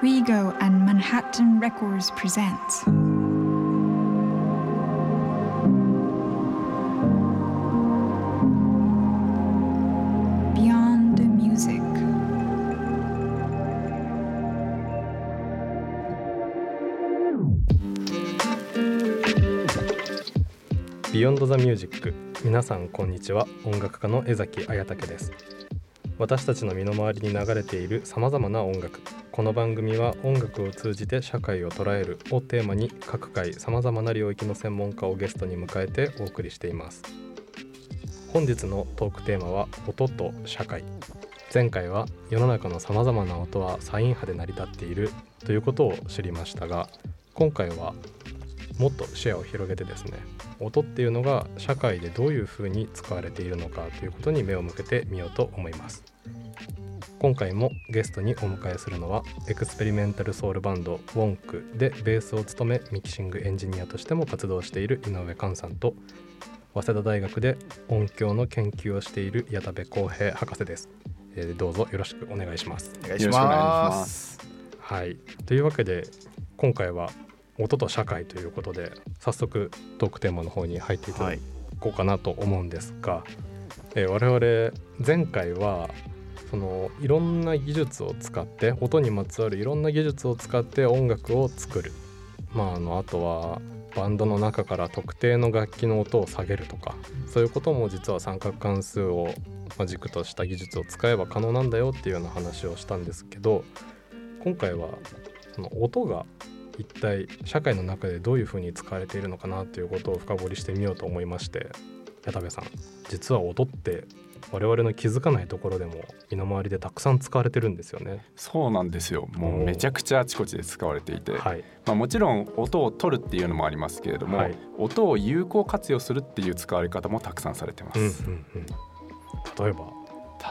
Rego and Manhattan Records presents. Beyond Music. ビヨンドザミュージック皆さんこんにちは音楽家の江崎彩武です私たちの身の回りに流れているさまざまな音楽この番組は音楽を通じて社会を捉えるをテーマに各回さまざまな領域の専門家をゲストに迎えてお送りしています。本日のトークテーマは音と社会。前回は世の中のさまざまな音はサイン波で成り立っているということを知りましたが今回はもっと視野を広げてですね音っていうのが社会でどういうふうに使われているのかということに目を向けてみようと思います。今回もゲストにお迎えするのはエクスペリメンタルソウルバンド WONK でベースを務めミキシングエンジニアとしても活動している井上寛さんと早稲田大学で音響の研究をしている矢田部康平博士です、えーどうぞよろしくお願いしますお願いしま。ますはいというわけで今回は音と社会ということで早速トークテーマの方に入っていただはい。こうかなと思うんですが、えー我々前回はそのいろんな技術を使って音にまつわるいろんな技術を使って音楽を作る、まあ、あのあとはバンドの中から特定の楽器の音を下げるとかそういうことも実は三角関数を軸とした技術を使えば可能なんだよっていうような話をしたんですけど今回はその音が一体社会の中でどういうふうに使われているのかなということを深掘りしてみようと思いまして矢田部さん実は音って我々の気づかないところでも身の回りでたくさん使われてるんですよね。そうなんですよ。もうめちゃくちゃあちこちで使われていて、はい、まあもちろん音を取るっていうのもありますけれども、はい音を有効活用するっていう使われ方もたくさんされてまうんうんす。うん、例えば、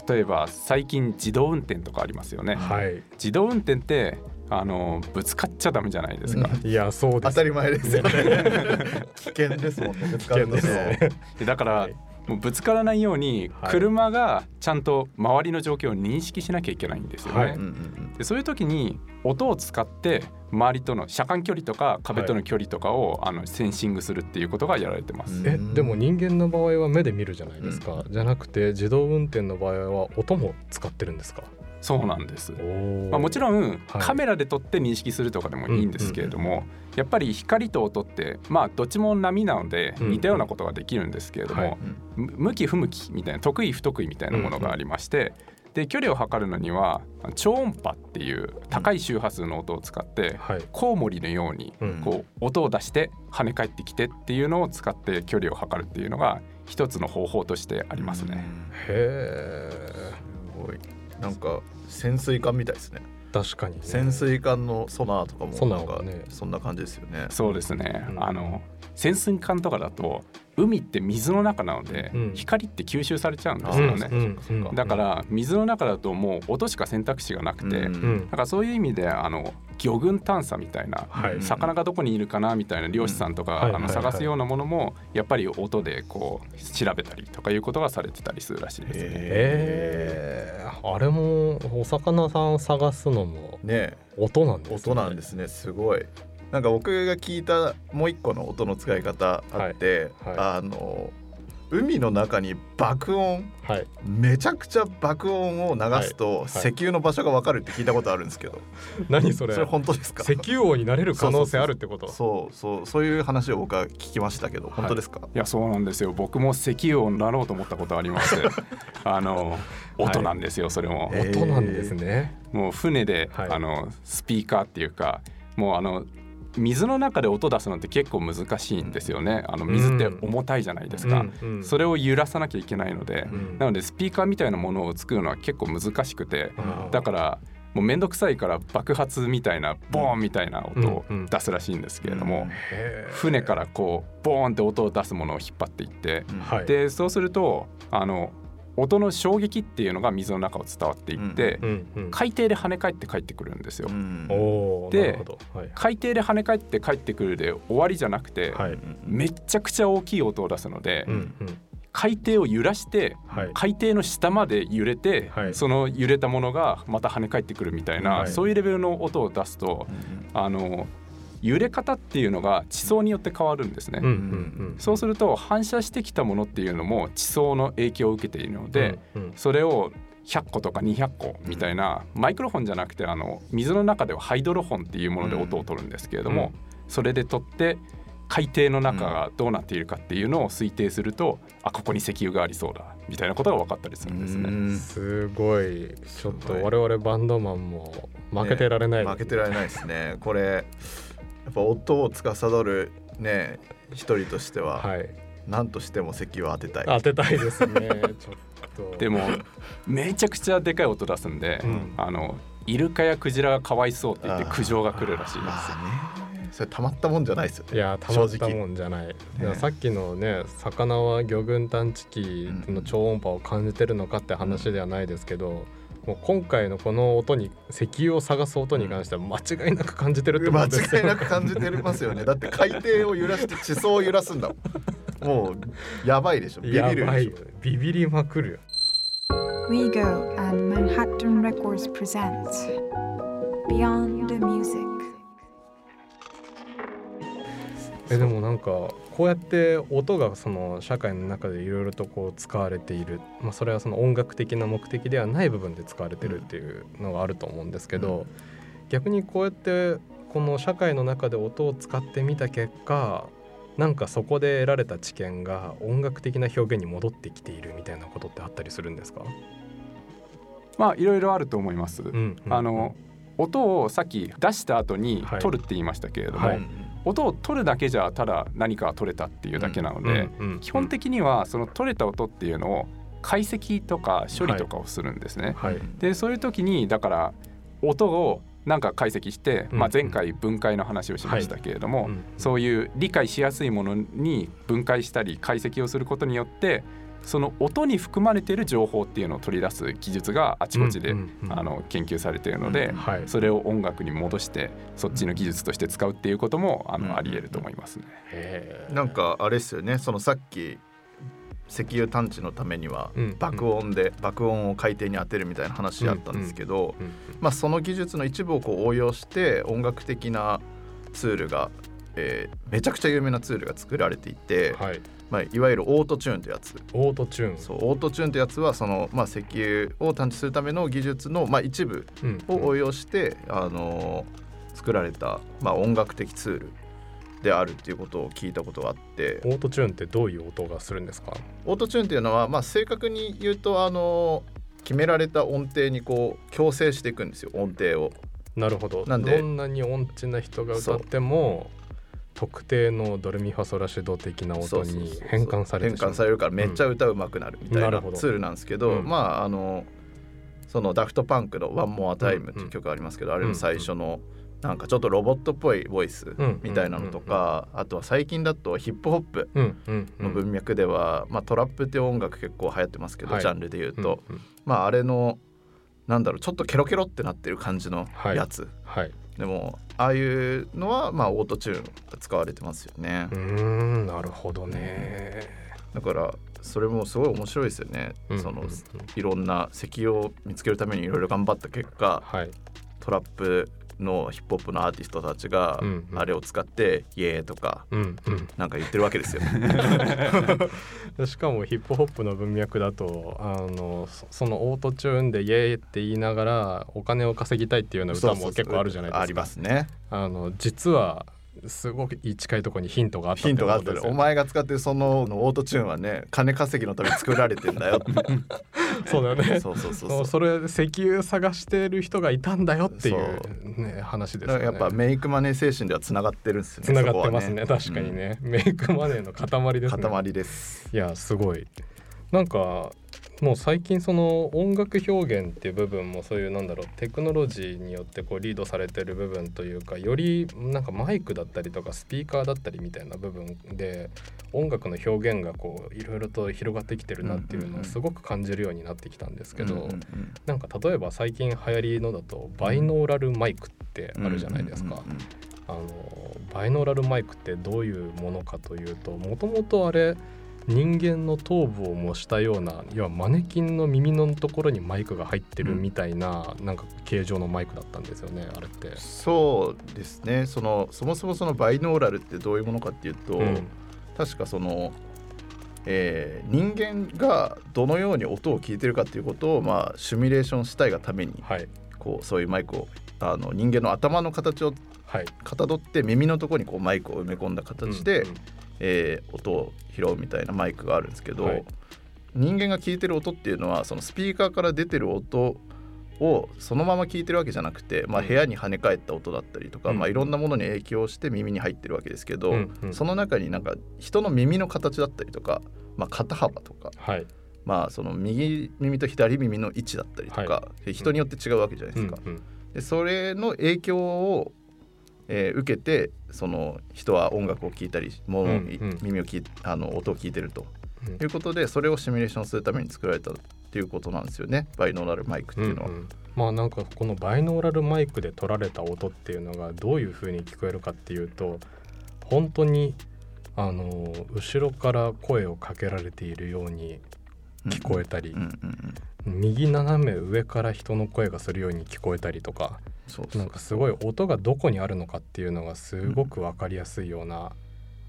例えば最近自動運転とかありますよね。はい、自動運転ってあのぶつかっちゃダメじゃないですか。いやそうです当たり前ですよね。危険ですもんね。危険ですね。でだから、はいもうぶつからないようにはい。車がちゃんと周りの状況を認識しなきゃいけないんですよね。はい。うんうんでそういう時に音を使って周りとの車間距離とか壁との距離とかを、あのセンシングするっていうことがやられてます。うん。えでも人間の場合は目で見るじゃないですか、じゃなくて自動運転の場合は音も使ってるんですか？そうなんです。おまあ、もちろん、はい。カメラで撮って認識するとかでもいいんですけれども、やっぱり光と音ってまあどっちも波なのでうん。似たようなことができるんですけれども、はい。む向き不向きみたいな得意不得意みたいなものがありまして、で距離を測るのには超音波っていう高い周波数の音を使って、はい、コウモリのようにうん。こう音を出して跳ね返ってきてっていうのを使って距離を測るっていうのが一つの方法としてありますね。へえすごい。なんか潜水艦みたいですね。確かに、ね、潜水艦のソナーとかもなんかねそんな感じですよね。そうですね、うんあの潜水艦とかだと海って水の中なので、うん。光って吸収されちゃうんであすよね。だから水の中だともう音しか選択肢がなくて、うんうん。だからそういう意味であの魚群探査みたいな、はい。魚がどこにいるかなみたいな漁師さんとか、あの探すようなものもやっぱり音でこう調べたりとかいうことがされてたりするらしいですね。へえあれもお魚さん探すのもね音なんですね音なんですねすごいなんか僕が聞いたもう一個の音の使い方あって、はい。はあの海の中に爆音はい。めちゃくちゃ爆音を流すと、はい。石油の場所がわかるって聞いたことあるんですけど、何それ？それ本当ですか？石油王になれる可能性あるってこと？そうそうそう。いう話を僕は聞きましたけど本当ですか、いやそうなんですよ。僕も石油王になろうと思ったことあります。あの音なんですよ、それも、えー音なんですね、もう船で、はい。あのスピーカーっていうかもうあの水の中で音出すのって結構難しいんですよね。あの水って重たいじゃないですか、うんうん。それを揺らさなきゃいけないので、うん。なのでスピーカーみたいなものを作るのは結構難しくて。だからもうめんどくさいから爆発みたいなボーンみたいな音を出すらしいんですけれども、船からこうボーンって音を出すものを引っ張っていって、でそうするとあの音の衝撃っていうのが水の中を伝わっていって、うんうん。海底で跳ね返って帰ってくるんですよ。でなるほど。はい。海底で跳ね返って帰ってくるで終わりじゃなくて、はい。めっちゃくちゃ大きい音を出すので、うんうん。海底を揺らしてはい。海底の下まで揺れて、はい。その揺れたものがまた跳ね返ってくるみたいな、はい。そういうレベルの音を出すとあの揺れ方っていうのが地層によって変わるんですね。うんうんそうすると反射してきたものっていうのも地層の影響を受けているので、うんうん。それを100個とか200個みたいな、マイクロフォンじゃなくてあの水の中ではハイドロフォンっていうもので音を取るんですけれども、それで取って海底の中がどうなっているかっていうのを推定すると、あここに石油がありそうだみたいなことが分かったりするんですね。うん。すごい。ちょっと我々バンドマンも負けてられない、ね。負けてられないですね。これやっぱ音を司るね一人としては、はい。何としても石油を当てたい。当てたいですね ちょっと。でもめちゃくちゃでかい音出すんで、うん。あのイルカやクジラがかわいそうって言って苦情が来るらしいです。まあね。それたまったもんじゃないですよね。いやたまったもんじゃない、いやさっきのね魚は魚群探知機の超音波を感じてるのかって話ではないですけど、もう今回のこの音に石油を探す音に関しては間違いなく感じてるってこ間とですよ違いなく感じてますよね。だって海底を揺らして地層を揺らすんだもん。もうやばいでしょ。ビビやるでしょ。ビビりまくるよ。Rego and Manhattan Records present Beyond the Music. えでもなんかこうやって音がその社会の中でいろいろとこう使われている、まあ、それはその音楽的な目的ではない部分で使われてるっていうのがあると思うんですけど、逆にこうやってこの社会の中で音を使ってみた結果なんかそこで得られた知見が音楽的な表現に戻ってきているみたいなことってあったりするんですか、まあいろいろあると思います。うんあの音をさっき出した後にはい。取るって言いましたけれども、はい音を取るだけじゃただ何かが取れたっていうだけなので、基本的にはその取れた音っていうのを解析とか処理とかをするんですね。はい。でそういう時にだから音をなんか解析して、うんまあ、前回分解の話をしましたけれども、うん。そういう理解しやすいものに分解したり解析をすることによってその音に含まれている情報っていうのを取り出す技術があちこちで、うんうんうんあの研究されているので、はい。それを音楽に戻してそっちの技術として使うっていうこともあの、うん。あり得ると思いますね。なんかあれですよね。そのさっき石油探知のためにはうん。爆音で爆音を海底に当てるみたいな話あったんですけど、うん。まあ、その技術の一部をこう応用して音楽的なツールが、えーめちゃくちゃ有名なツールが作られていて、はい。まあ、いわゆるオートチューンというやつ。オートチューン。そうオートチューンというやつはその、まあ、石油を探知するための技術の、まあ、一部うん。を応用して、あのー作られた、まあ、音楽的ツールであるっていうことを聞いたことがあって。オートチューンってどういう音がするんですか？オートチューンっていうのは、まあ、正確に言うと、あのー決められた音程にこう強制していくんですよ音程を。なるほど。なんでどんなに音痴な人が歌っても特定のドレミファソラシド的な音に変換されて変換されるからめっちゃ歌うまくなるみたいなツールなんですけど、うん。まああのそのダフトパンクの「One More Time」っていう曲ありますけど、あれの最初のなんかちょっとロボットっぽいボイスうんみたいなのとか、あとは最近だとヒップホップの文脈では、まあ、トラップっていう音楽結構流行ってますけど、はい。ジャンルで言うと、まああれのなんだろうちょっとケロケロってなってる感じのはい。やつ、はいでもああいうのはまあオートチューンが使われてますよね。う、ーんなるほどね。だからそれもすごい面白いですよね、そのうんうん。うんいろんな石油を見つけるためにいろいろ頑張った結果はい。トラップのヒップホップのアーティストたちがあれを使って「イエー」とかなんか言ってるわけですよ。で しかもヒップホップの文脈だとあのそそのオートチューンでイエーイって言いながらお金を稼ぎたいっていうような歌も結構あるじゃないですかありますね。あの実はすごく近いところにヒントがあったヒントがあったお前が使ってるそのオートチューンはね金稼ぎのために作られてんだよ そうだよね。そうそうそうそそうそれ石油探してる人がいたんだよっていそうう、ね、話ですよね。やっぱメイクマネー精神ではつながってるんですねつながってますね。そこは確かにね、メイクマネーの塊ですね。塊です。いやすごい。なんかもう最近その音楽表現っていう部分もそういうなんだろうテクノロジーによってこうリードされてる部分というかよりなんかマイクだったりとかスピーカーだったりみたいな部分で音楽の表現がこういろいろと広がってきてるなっていうのをすごく感じるようになってきたんですけど、なんか例えば最近流行りのだとバイノーラルマイクってあるじゃないですか。あのバイノーラルマイクってどういうものかというともともとあれ人間の頭部を模したような要はマネキンの耳のところにマイクが入ってるみたいな、なんか形状のマイクだったんですよねあれって。そうですね。そのそもそもそのバイノーラルってどういうものかっていうと、うん。確かその、えー人間がどのように音を聞いてるかっていうことを、まあ、シミュレーションしたいがためにはい。こうそういうマイクをあの人間の頭の形をはい。かたどって耳のところにこうマイクを埋め込んだ形で、うんうんえー音を拾うみたいなマイクがあるんですけど、はい。人間が聞いてる音っていうのはそのスピーカーから出てる音をそのまま聞いてるわけじゃなくて、まあ、うん。部屋に跳ね返った音だったりとか、うん。まあ、いろんなものに影響して耳に入ってるわけですけど、うんうん。その中になんか人の耳の形だったりとか、まあ、肩幅とか、はい。まあ、その右耳と左耳の位置だったりとか、は人によって違うわけじゃないですか。うんうん。でそれの影響を、えー受けてその人は音楽を聴いたりもの、うんうん。耳を聞いあの音を聞いてるとうんいうことでそれをシミュレーションするために作られたっていうことなんですよねバイノーラルマイクっていうのは。うんうん。まあなんかこのバイノーラルマイクで取られた音っていうのがどういう風に聞こえるかっていうと本当にあの後ろから声をかけられているように聞こえたり、うんうんうん。右斜め上から人の声がするように聞こえたりとかなんかすごい音がどこにあるのかっていうのがすごく分かりやすいような、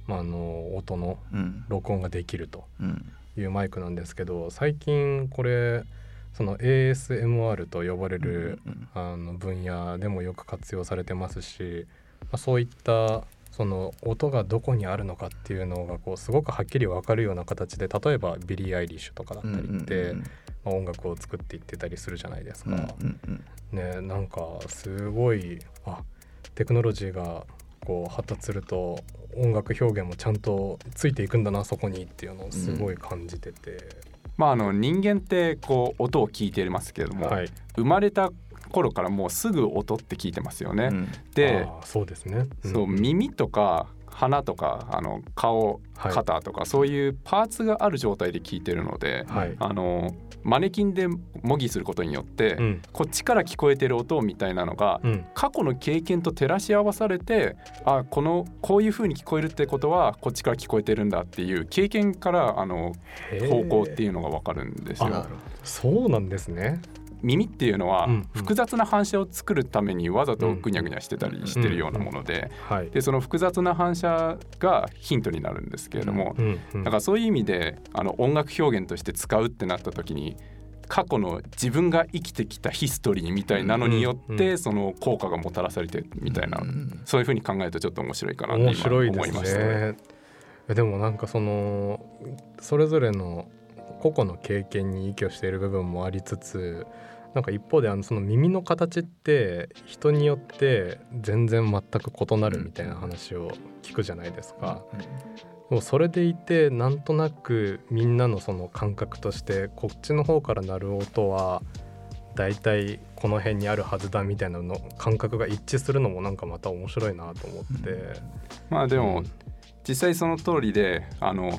まあ、あの音のうん録音ができるとうん。いうマイクなんですけど最近これその ASMR と呼ばれる、うんあの分野でもよく活用されてますし、まあ、そういったその音がどこにあるのかっていうのがこうすごくはっきり分かるような形で例えばビリー・アイリッシュとかだったりって、まあ、音楽を作っていってたりするじゃないですうんうんか。うんうん。ねなんかすごいあテクノロジーがこう発達すると音楽表現もちゃんとついていくんだなそこにっていうのをすごい感じてて、まああの人間ってこう音を聞いていますけれども、はい。生まれた頃からもうすぐ音って聞いてますよね。うん。でそうですね、ん。そう耳とか鼻とかあの顔はい。肩とか、そういうパーツがある状態で聞いてるので、はい。あのマネキンで模擬することによって、うん。こっちから聞こえてる音みたいなのが、うん。過去の経験と照らし合わされてあこのこういう風に聞こえるってことはこっちから聞こえてるんだっていう経験からあの方向っていうのが分かるんですよ。そうなんですね耳っていうのは複雑な反射を作るためにわざとぐにゃぐにゃしてたりしてるようなものではい。でその複雑な反射がヒントになるんですけれどもだからそういう意味であの音楽表現として使うってなった時に過去の自分が生きてきたヒストリーみたいなのによってその効果がもたらされてるみたいなうんそういうふうに考えるとちょっと面白いかなって面今思いましたね。でもなんかそのそれぞれの個々の経験に依拠している部分もありつつなんか一方であのその耳の形って人によって全然全く異なるみたいな話を聞くじゃないですか。でもそれでいてなんとなくみんなのその感覚としてこっちの方から鳴る音はだいたいこの辺にあるはずだみたいなの感覚が一致するのもなんかまた面白いなと思って。まあでも、うん。実際その通りであの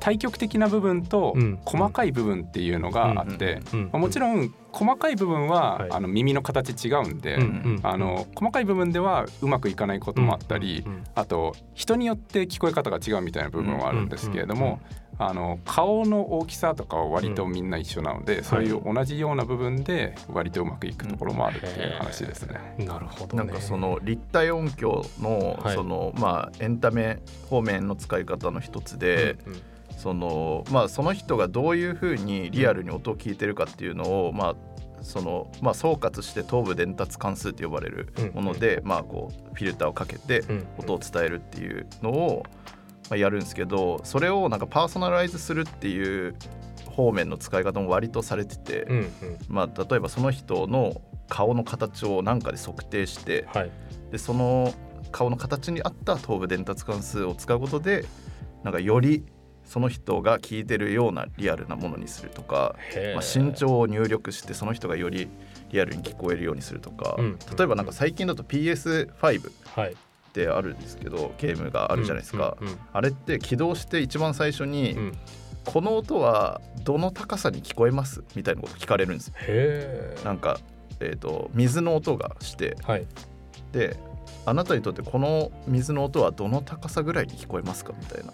対極的な部分とうん。細かい部分っていうのがあって、もちろん細かい部分は、はい。あの耳の形違うんで、うんうんあの細かい部分ではうまくいかないこともあったり、うんうんあと人によって聞こえ方が違うみたいな部分はあるんですけれども、あの顔の大きさとかは割とみんな一緒なので、そういう同じような部部分で割とうまくいくところもあるっていう話ですね。なるほど、ね、なんかその立体音響のはい。そのまあエンタメ方面の使い方の一つで、うんうんそのまあその人がどういうふうにリアルに音を聞いてるかっていうのを、まあそのまあ総括して頭部伝達関数と呼ばれるもので、まあこうフィルターをかけてうん。音を伝えるっていうのを、まあ、やるんですけどそれをなんかパーソナライズするっていう方面の使い方も割とされてて、うんうん。まあ例えばその人の顔の形を何かで測定してはい。でその顔の形に合った頭部伝達関数を使うことでなんかよりその人が聞いてるようなリアルなものにするとか、まあ、身長を入力してその人がよりリアルに聞こえるようにするとか、うん。例えばなんか最近だと PS5 はい。ってあるんですけどゲームがあるじゃないですか、うんうんあれって起動して一番最初に、うん。この音はどの高さに聞こえますみたいなこと聞かれるんですなんか、えー、と水の音がしてはい。であなたにとってこの水の音はどの高さぐらいに聞こえますかみたいな。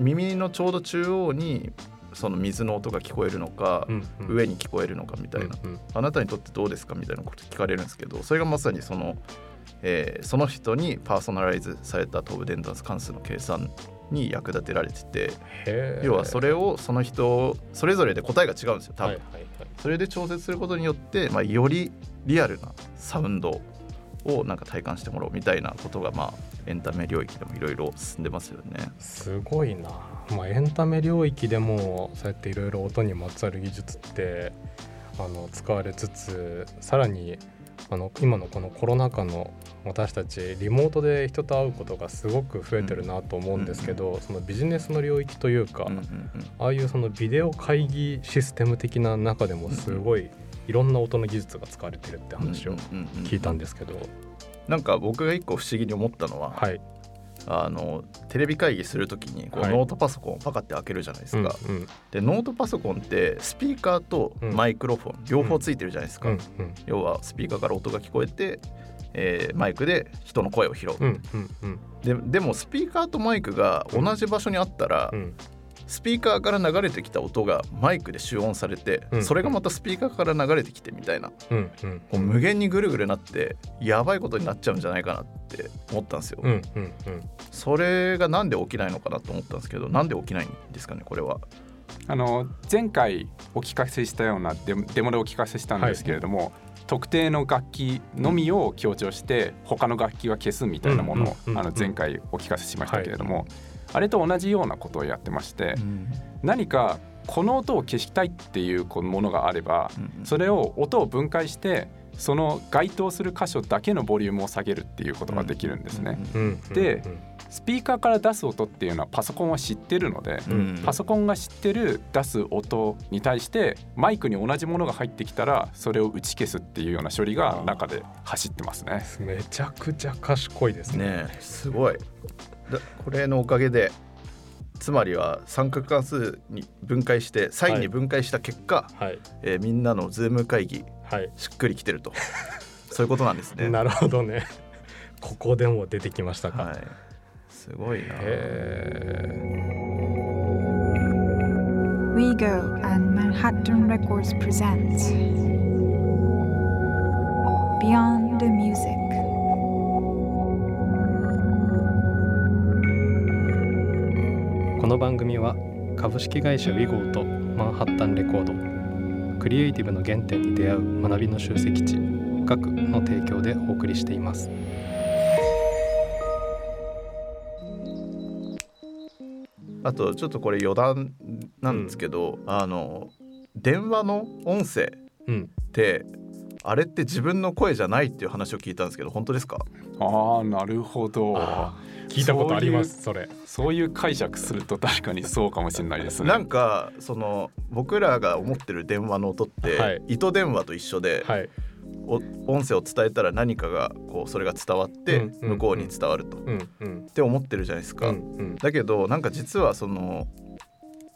耳のちょうど中央にその水の音が聞こえるのか、うんうん。上に聞こえるのかみたいな、うんうん。あなたにとってどうですかみたいなこと聞かれるんですけどそれがまさにその、えーその人にパーソナライズされた東部伝達関数の計算に役立てられてて要はそれをその人それぞれで答えが違うんですよ多分、はいはいはい。それで調節することによって、まあ、よりリアルなサウンドをなんか体感してもらおうみたいなことが、まあ、エンタメ領域でもいろいろ進んでますよね。すごいな、まあ、エンタメ領域でもそうやっていろいろ音にまつわる技術ってあの使われつつさらにあの今のこのコロナ禍の私たちリモートで人と会うことがすごく増えてるなと思うんですけど、そのビジネスの領域というか、うんうんうん。ああいうそのビデオ会議システム的な中でもすごいいろんな音の技術が使われてるって話を聞いたんですけど、なんか僕が一個不思議に思ったのは、はい、あのテレビ会議するときにこう、はい。ノートパソコンをパカって開けるじゃないですか、うんうん。でノートパソコンってスピーカーとマイクロフォン、両方ついてるじゃないですか、うん。要はスピーカーから音が聞こえて、えーマイクで人の声を拾う、うんうんうん。ででもスピーカーとマイクが同じ場所にあったら、うんスピーカーから流れてきた音がマイクで集音されて、うん。それがまたスピーカーから流れてきてみたいな。うんうん。こう無限にぐるぐるなってやばいことになっちゃうんじゃないかなって思ったんですよ、うんうんうん。それがなんで起きないのかなと思ったんですけどなんで起きないんですかねこれは。あの前回お聞かせしたようなデモデモでお聞かせしたんですけれども、特定の楽器のみを強調して他の楽器は消すみたいなものを前回お聞かせしましたけれども、あれと同じようなことをやってまして、何かこの音を消したいっていうこのものがあればそれを音を分解してその該当する箇所だけのボリュームを下げるっていうことができるんですね。うんうんでスピーカーから出す音っていうのはパソコンは知ってるので、うんパソコンが知ってる出す音に対してマイクに同じものが入ってきたらそれを打ち消すっていうような処理が中で走ってますね。めちゃくちゃ賢いですね。ねえすごいだこれのおかげでつまりは三角関数に分解してサインに分解した結果、はいえーみんなのズーム会議はい。しっくりきてると そういうことなんですね。なるほどね。ここでも出てきましたか。はい、すごいな。へ WEGO and Manhattan Records present Beyond the Music. この番組は株式会社ウィゴーとマンハッタンレコードクリエイティブの原点に出会う学びの集積地学の提供でお送りしています。あとちょっとこれ余談なんですけど、あの電話の音声うん。ってあれって自分の声じゃないっていう話を聞いたんですけど本当ですか？ああなるほどあ聞いたことあります。それ。そういう解釈すると確かにそうかもしれないですね。なんかその僕らが思ってる電話の音って、はい糸電話と一緒で、はい。お音声を伝えたら何かがこうそれが伝わって向こうに伝わると、っうんうん。て思ってるじゃないですか。うんうん。だけどなんか実はその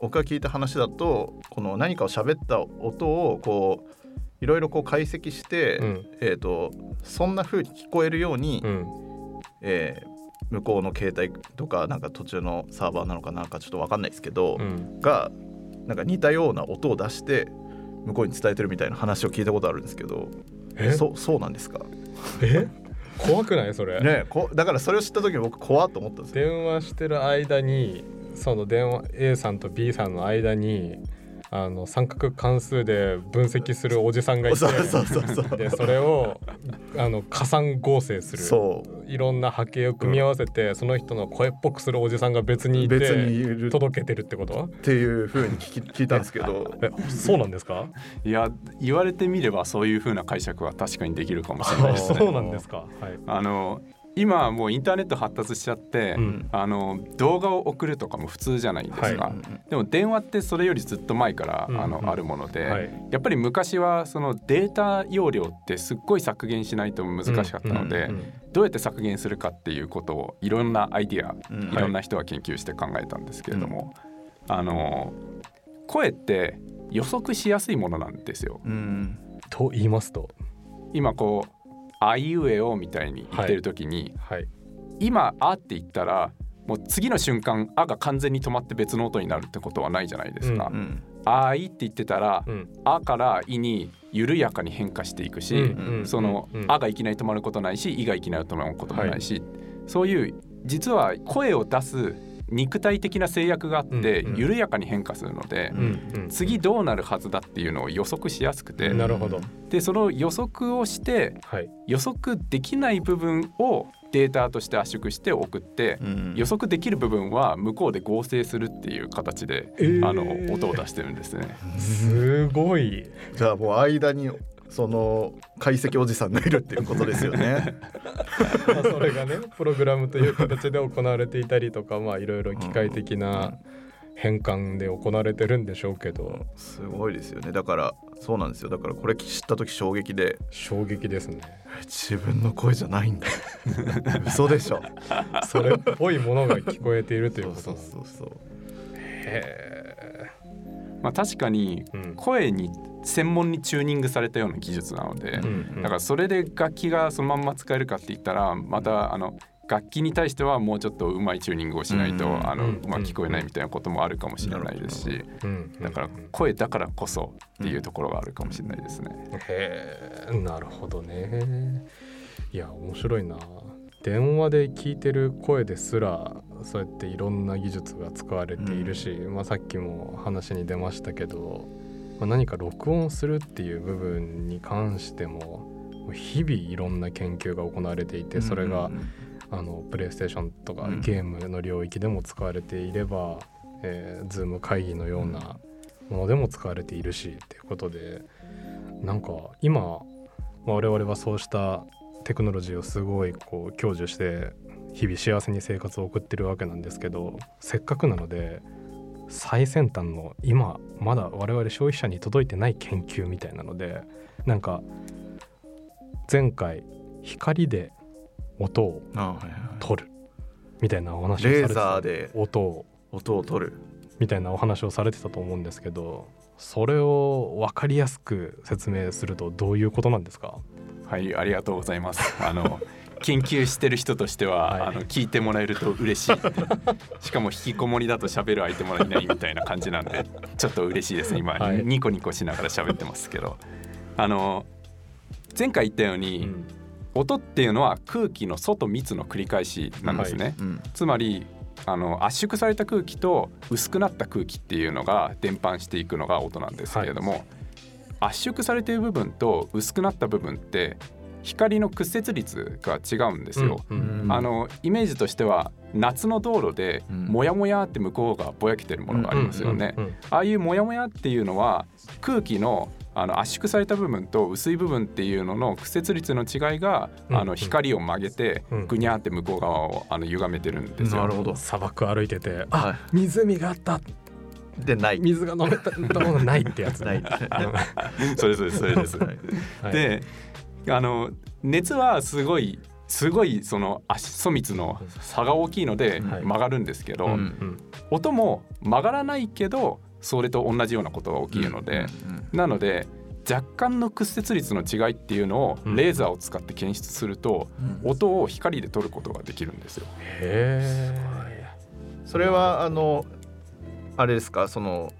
僕が聞いた話だとこの何かを喋った音をこういろいろこう解析して、うんえー、とそんな風に聞こえるように、うん。えー向こうの携帯とかなんか途中のサーバーなのかなんかちょっと分かんないですけど、うん。がなんか似たような音を出して向こうに伝えてるみたいな話を聞いたことあるんですけどえ？そそうなんですか？え？怖くないそれ。ねこだからそれを知った時僕怖っと思ったんですよ。電話してる間にその電話 A さんと B さんの間にあの三角関数で分析するおじさんがいてそうそうそうそう。でそれをあの加算合成する。そう。いろんな波形を組み合わせて、その人の声っぽくするおじさんが別にいて別にいる。っ届けてるってこと？ていう風に聞き聞いたんですけど。えそうなんですか？いや言われてみればそういう風な解釈は確かにできるかもしれないですね。そうなんですか。はい。あの今はもうインターネット発達しちゃって、うん。あの動画を送るとかも普通じゃないですか、はい。でも電話ってそれよりずっと前から、うんうん。あのあるもので、はい。やっぱり昔はそのデータ容量ってすっごい削減しないと難しかったので、うんうんどうやって削減するかっていうことをいろんなアイディア、うん。い。ろんな人が研究して考えたんですけれども、あの声って予測しやすいものなんですよ。うん。と言いますと？今こうあいうえおみたいに言ってる時に、はい。今あって言ったらもう次の瞬間あが完全に止まって別の音になるってことはないじゃないですか。ううん。あいって言ってたら、うん。あからいに緩やかに変化していくし、うん。その、うん。あがいきなり止まることないしいがいきなり止まることもないし、そういう実は声を出す肉体的な制約があって、緩やかに変化するので、次どうなるはずだっていうのを予測しやすくて、なるほど。でその予測をしてはい。予測できない部分をデータとして圧縮して送って、うん。予測できる部分は向こうで合成するっていう形で、えー。あの音を出してるんですね。すごい。じゃあもう間にその解析おじさんがいるっていうことですよね。まあそれがねプログラムという形で行われていたりとかまあいろいろ機械的な変換で行われてるんでしょうけどすごいですよね。だからそうなんですよ。だからこれ知った時衝撃で衝撃ですね自分の声じゃないんだ。嘘でしょ。それっぽいものが聞こえているというそうことなんですそうそうそう。へまあ、確かに声に専門にチューニングされたような技術なので、うんだからそれで楽器がそのまんま使えるかって言ったらまたあの楽器に対してはもうちょっとうまいチューニングをしないと、うんあのうんうまく聞こえないみたいなこともあるかもしれないですし、うんだから声だからこそっていうところがあるかもしれないですね。へえなるほどね。いや面白いな。電話で聞いてる声ですらそうやっていろんな技術が使われているし、まあ、さっきも話に出ましたけど、まあ、何か録音するっていう部分に関しても日々いろんな研究が行われていてそれが、うん。あのプレイステーションとかうん。ゲームの領域でも使われていれば、えー、ズーム会議のようなものでも使われているしっていうことでなんか今、まあ我々はそうしたテクノロジーをすごいこう享受して日々幸せに生活を送ってるわけなんですけどせっかくなので最先端の今まだ我々消費者に届いてない研究みたいなのでなんか前回光で音をあはいはい撮るみたいなお話をされてたレーザーで音を音を取る。みたいなお話をされてたと思うんですけどそれを分かりやすく説明するとどういうことなんですか？はい、ありがとうございます。あの研究してる人としては、はい。あの聞いてもらえると嬉しい。しかも引きこもりだと喋る相手もいないみたいな感じなんで、ちょっと嬉しいですね。今、はい。ニコニコしながら喋ってますけど、あの前回言ったように、うん。音っていうのは空気の外密の繰り返しなんですね。うん。つまりあの圧縮された空気と薄くなった空気っていうのが伝播していくのが音なんですけれども、圧縮されている部分と薄くなった部分って光の屈折率が違うんですよ。うんうんあのイメージとしては夏の道路でうんモヤモヤって向こうがぼやけてるものがありますよね。うんうんああいうモヤモヤっていうのは空気のあの圧縮された部分と薄い部分っていうのの屈折率の違いが、うんあの光を曲げてうんぐにゃーって向こう側をあの歪めてるんですよ。なるほど。砂漠歩いててあ、は湖があったでない。水が飲めたものないってやつ ない。それそれそれです。はいであの熱はすごいすごいその足粗密の差が大きいのではい。曲がるんですけど、うんうん。音も曲がらないけどそれと同じようなことが起きるので、なので若干の屈折率の違いっていうのをうん。レーザーを使って検出すると、うん。音を光で撮ることができるんですよ。へそれはあのあれですかその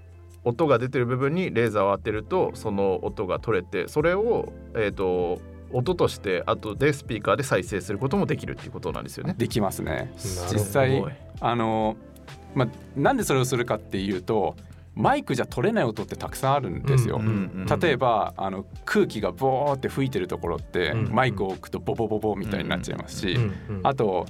音が出てる部分にレーザーを当てるとその音が取れてそれをえっ、と音として後でスピーカーで再生することもできるっていうことなんですよね。できますね。実際あの、まあ、なんでそれをするかっていうとマイクじゃ取れない音ってたくさんあるんですよ。うんうん例えばあの空気がボーって吹いてるところって、うんマイクを置くとボボボボみたいになっちゃいますし、うんうんあと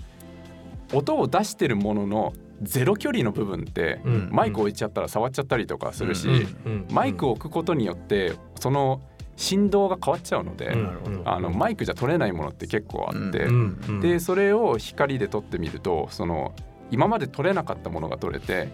音を出してるもののゼロ距離の部分って、うんマイク置いちゃったら触っちゃったりとかするし、うんうんマイクを置くことによってその振動が変わっちゃうので、うん。あのマイクじゃ取れないものって結構あって、うん。うん。でそれを光で撮ってみるとその今まで撮れなかったものが撮れて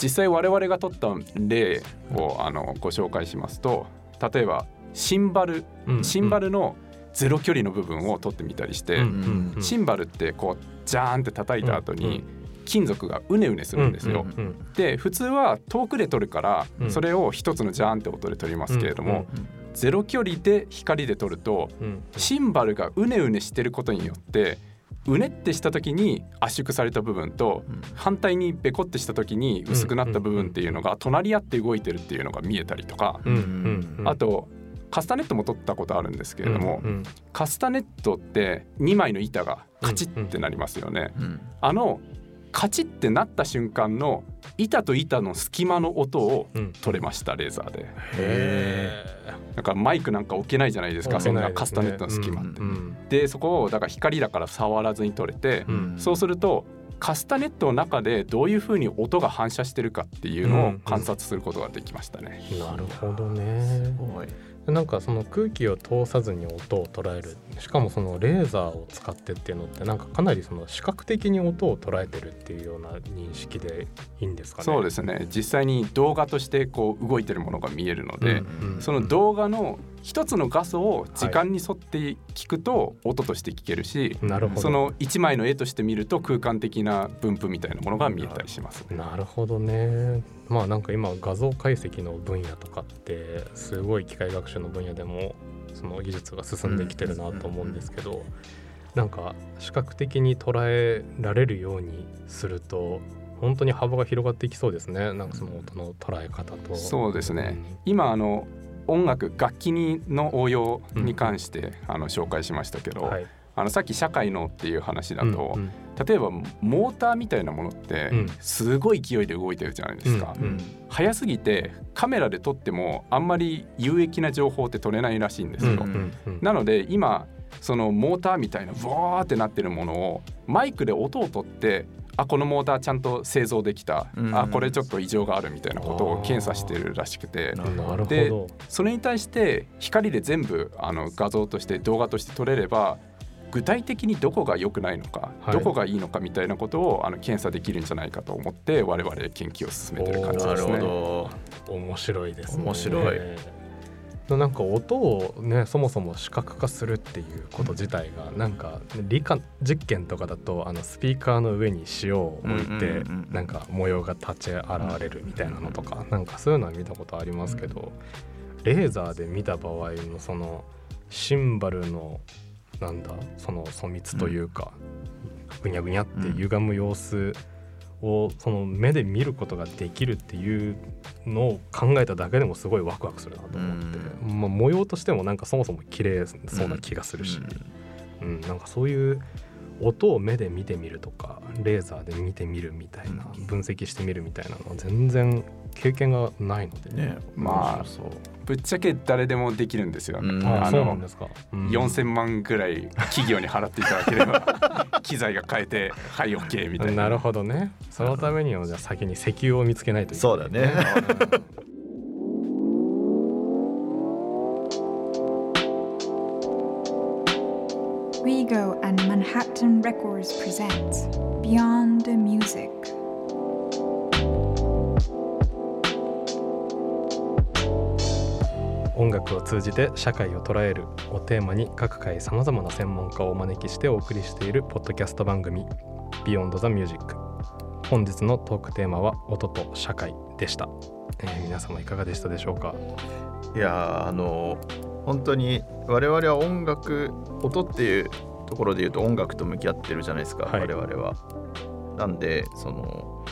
実際我々が撮った例をあのご紹介しますと例えばシンバルうん。シンバルのゼロ距離の部分を撮ってみたりして、うん。うん。シンバルってこうジャーンって叩いた後に金属がうねうねするんですよ。うん。うん。で普通は遠くで撮るからうん。それを一つのジャーンって音で撮りますけれども、ゼロ距離で光で撮るとうん。シンバルがうねうねしてることによってうねってした時に圧縮された部分とうん。反対にベコってした時に薄くなった部分っていうのが隣り合って動いてるっていうのが見えたりとかうんうんうん。あとカスタネットも撮ったことあるんですけれどもうんうんカスタネットって2枚の板がカチッってなりますよね。うん。あのカチッってなった瞬間の板と板の隙間の音をうん。取れましたレーザーで。へだからマイクなんか置けないじゃないですかそんなカスタネットの隙間って。うん。でそこをだから光だから触らずに撮れて、うん。そうするとカスタネットの中でどういう風に音が反射してるかっていうのを観察することができましたね。なるほどね。おいなんかその空気を通さずに音を捉える。しかもそのレーザーを使ってっていうのってなんかかなりその視覚的に音を捉えてるっていうような認識でいいんですかね。そうですね。実際に動画としてこう動いてるものが見えるので、うん。その動画の一つの画素を時間に沿って聞くと音として聞けるし、なるほど。その一枚の絵として見ると空間的な分布みたいなものが見えたりします。なるほどね。まあなんか今画像解析の分野とかってすごい機械学習の分野でもその技術が進んできてるなと思うんですけどなんか視覚的に捉えられるようにすると本当に幅が広がっていきそうですね。なんかその音の捉え方と。そうですね。今あの音楽楽器にの応用に関して、あの紹介しましたけど、はい。あのさっき社会のっていう話だと、うんうん。例えばモーターみたいなものってうん。すごい勢いで動いてるじゃないですか、うん速すぎてカメラで撮ってもあんまり有益な情報って撮れないらしいんですよ、うんうんうん。なので今そのモーターみたいなブワーってなってるものをマイクで音を取ってあこのモーターちゃんと製造できた、うん。あこれちょっと異常があるみたいなことを検査してるらしくて。でど。それに対して光で全部あの画像として動画として撮れれば具体的にどこが良くないのか、はい。どこがいいのかみたいなことをあの検査できるんじゃないかと思って我々研究を進めてる感じなるですね。ほど。面白いですね。面白いなんか音をねそもそも視覚化するっていうこと自体がなんか理科実験とかだとあのスピーカーの上に塩を置いてなんか模様が立ち現れるみたいなのとかなんかそういうのは見たことありますけどレーザーで見た場合のそのシンバルのなんだその粗密というかぐにゃぐにゃって歪む様子をその目で見ることができるっていうのを考えただけでもすごいワクワクするなと思って、まあ、模様としてもなんかそもそも綺麗そうな気がするし、うん。なんかそういう音を目で見てみるとかレーザーで見てみるみたいな分析してみるみたいなのは全然経験がないので。ね。まあぶっちゃけ誰でもできるんですよ。うん。あそうなんですか、うん。4000万ぐらい企業に払っていただければ 機材が変えて「はい OK」みたいな。なるほどね。そのためにはじゃあ先に石油を見つけないといけない。そうだね Rego and Manhattan Records presents Beyond the Music. 音楽を通じて社会を捉えるをテーマに各界さまざまな専門家をお招きしてお送りしているポッドキャスト番組 Beyond the Music 本日のトークテーマは音と社会でした、えー皆様いかがでしたでしょうか？いやーあの本当に我々は音楽音っていうところで言うと音楽と向き合ってるじゃないですか、はい。我々は。なんでその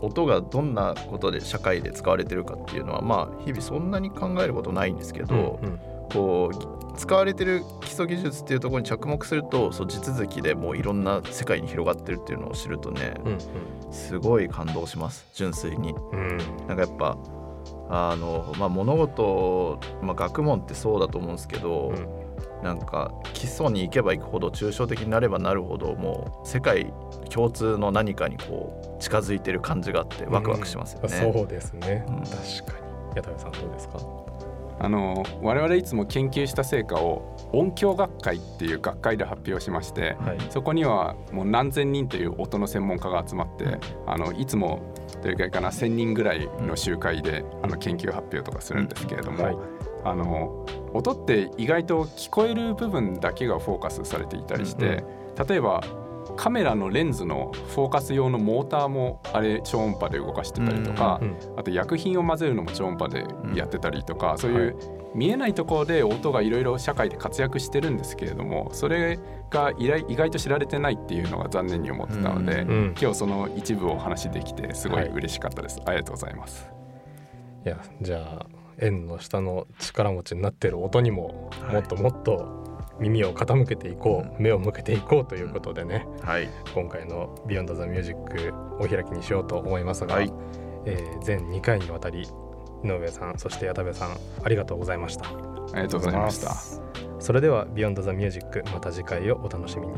音がどんなことで社会で使われてるかっていうのはまあ日々そんなに考えることないんですけど、うんこう使われてる基礎技術っていうところに着目するとそう地続きでもういろんな世界に広がってるっていうのを知るとね、うん。すごい感動します。純粋に。うん。なんかやっぱあの、まあ、物事、まあ、学問ってそうだと思うんですけど、うんなんか基礎に行けば行くほど抽象的になればなるほどもう世界共通の何かにこう近づいてる感じがあってワクワクしますよね。そうですね、うん。確かに。矢田部さんどうですかあの我々いつも研究した成果を音響学会っていう学会で発表しまして、はい。そこにはもう何千人という音の専門家が集まって、あのいつもどれくらいかな1,000人ぐらいの集会で、あの研究発表とかするんですけれども、はい。あの音って意外と聞こえる部分だけがフォーカスされていたりして、例えばカメラのレンズのフォーカス用のモーターもあれ超音波で動かしてたりとか、うんあと薬品を混ぜるのも超音波でやってたりとか、そういはう見えないところで音がいろいろ社会で活躍してるんですけれどもそれが意外意外と知られてないっていうのが残念に思ってたので、うんうん。今日その一部をお話しできてすごいはい。嬉しかったです、ありがとうございます。いやじゃあ円の下の力持ちになってる音にもはい。もっともっと耳を傾けていこう、目を向けていこうということでねはい。今回の「Beyond the Music」お開きにしようと思いますが、はい。えー全2回にわたり井上さんそして矢田部さんありがとうございました。ありがとうございました。それでは「Beyond the Music」また次回をお楽しみに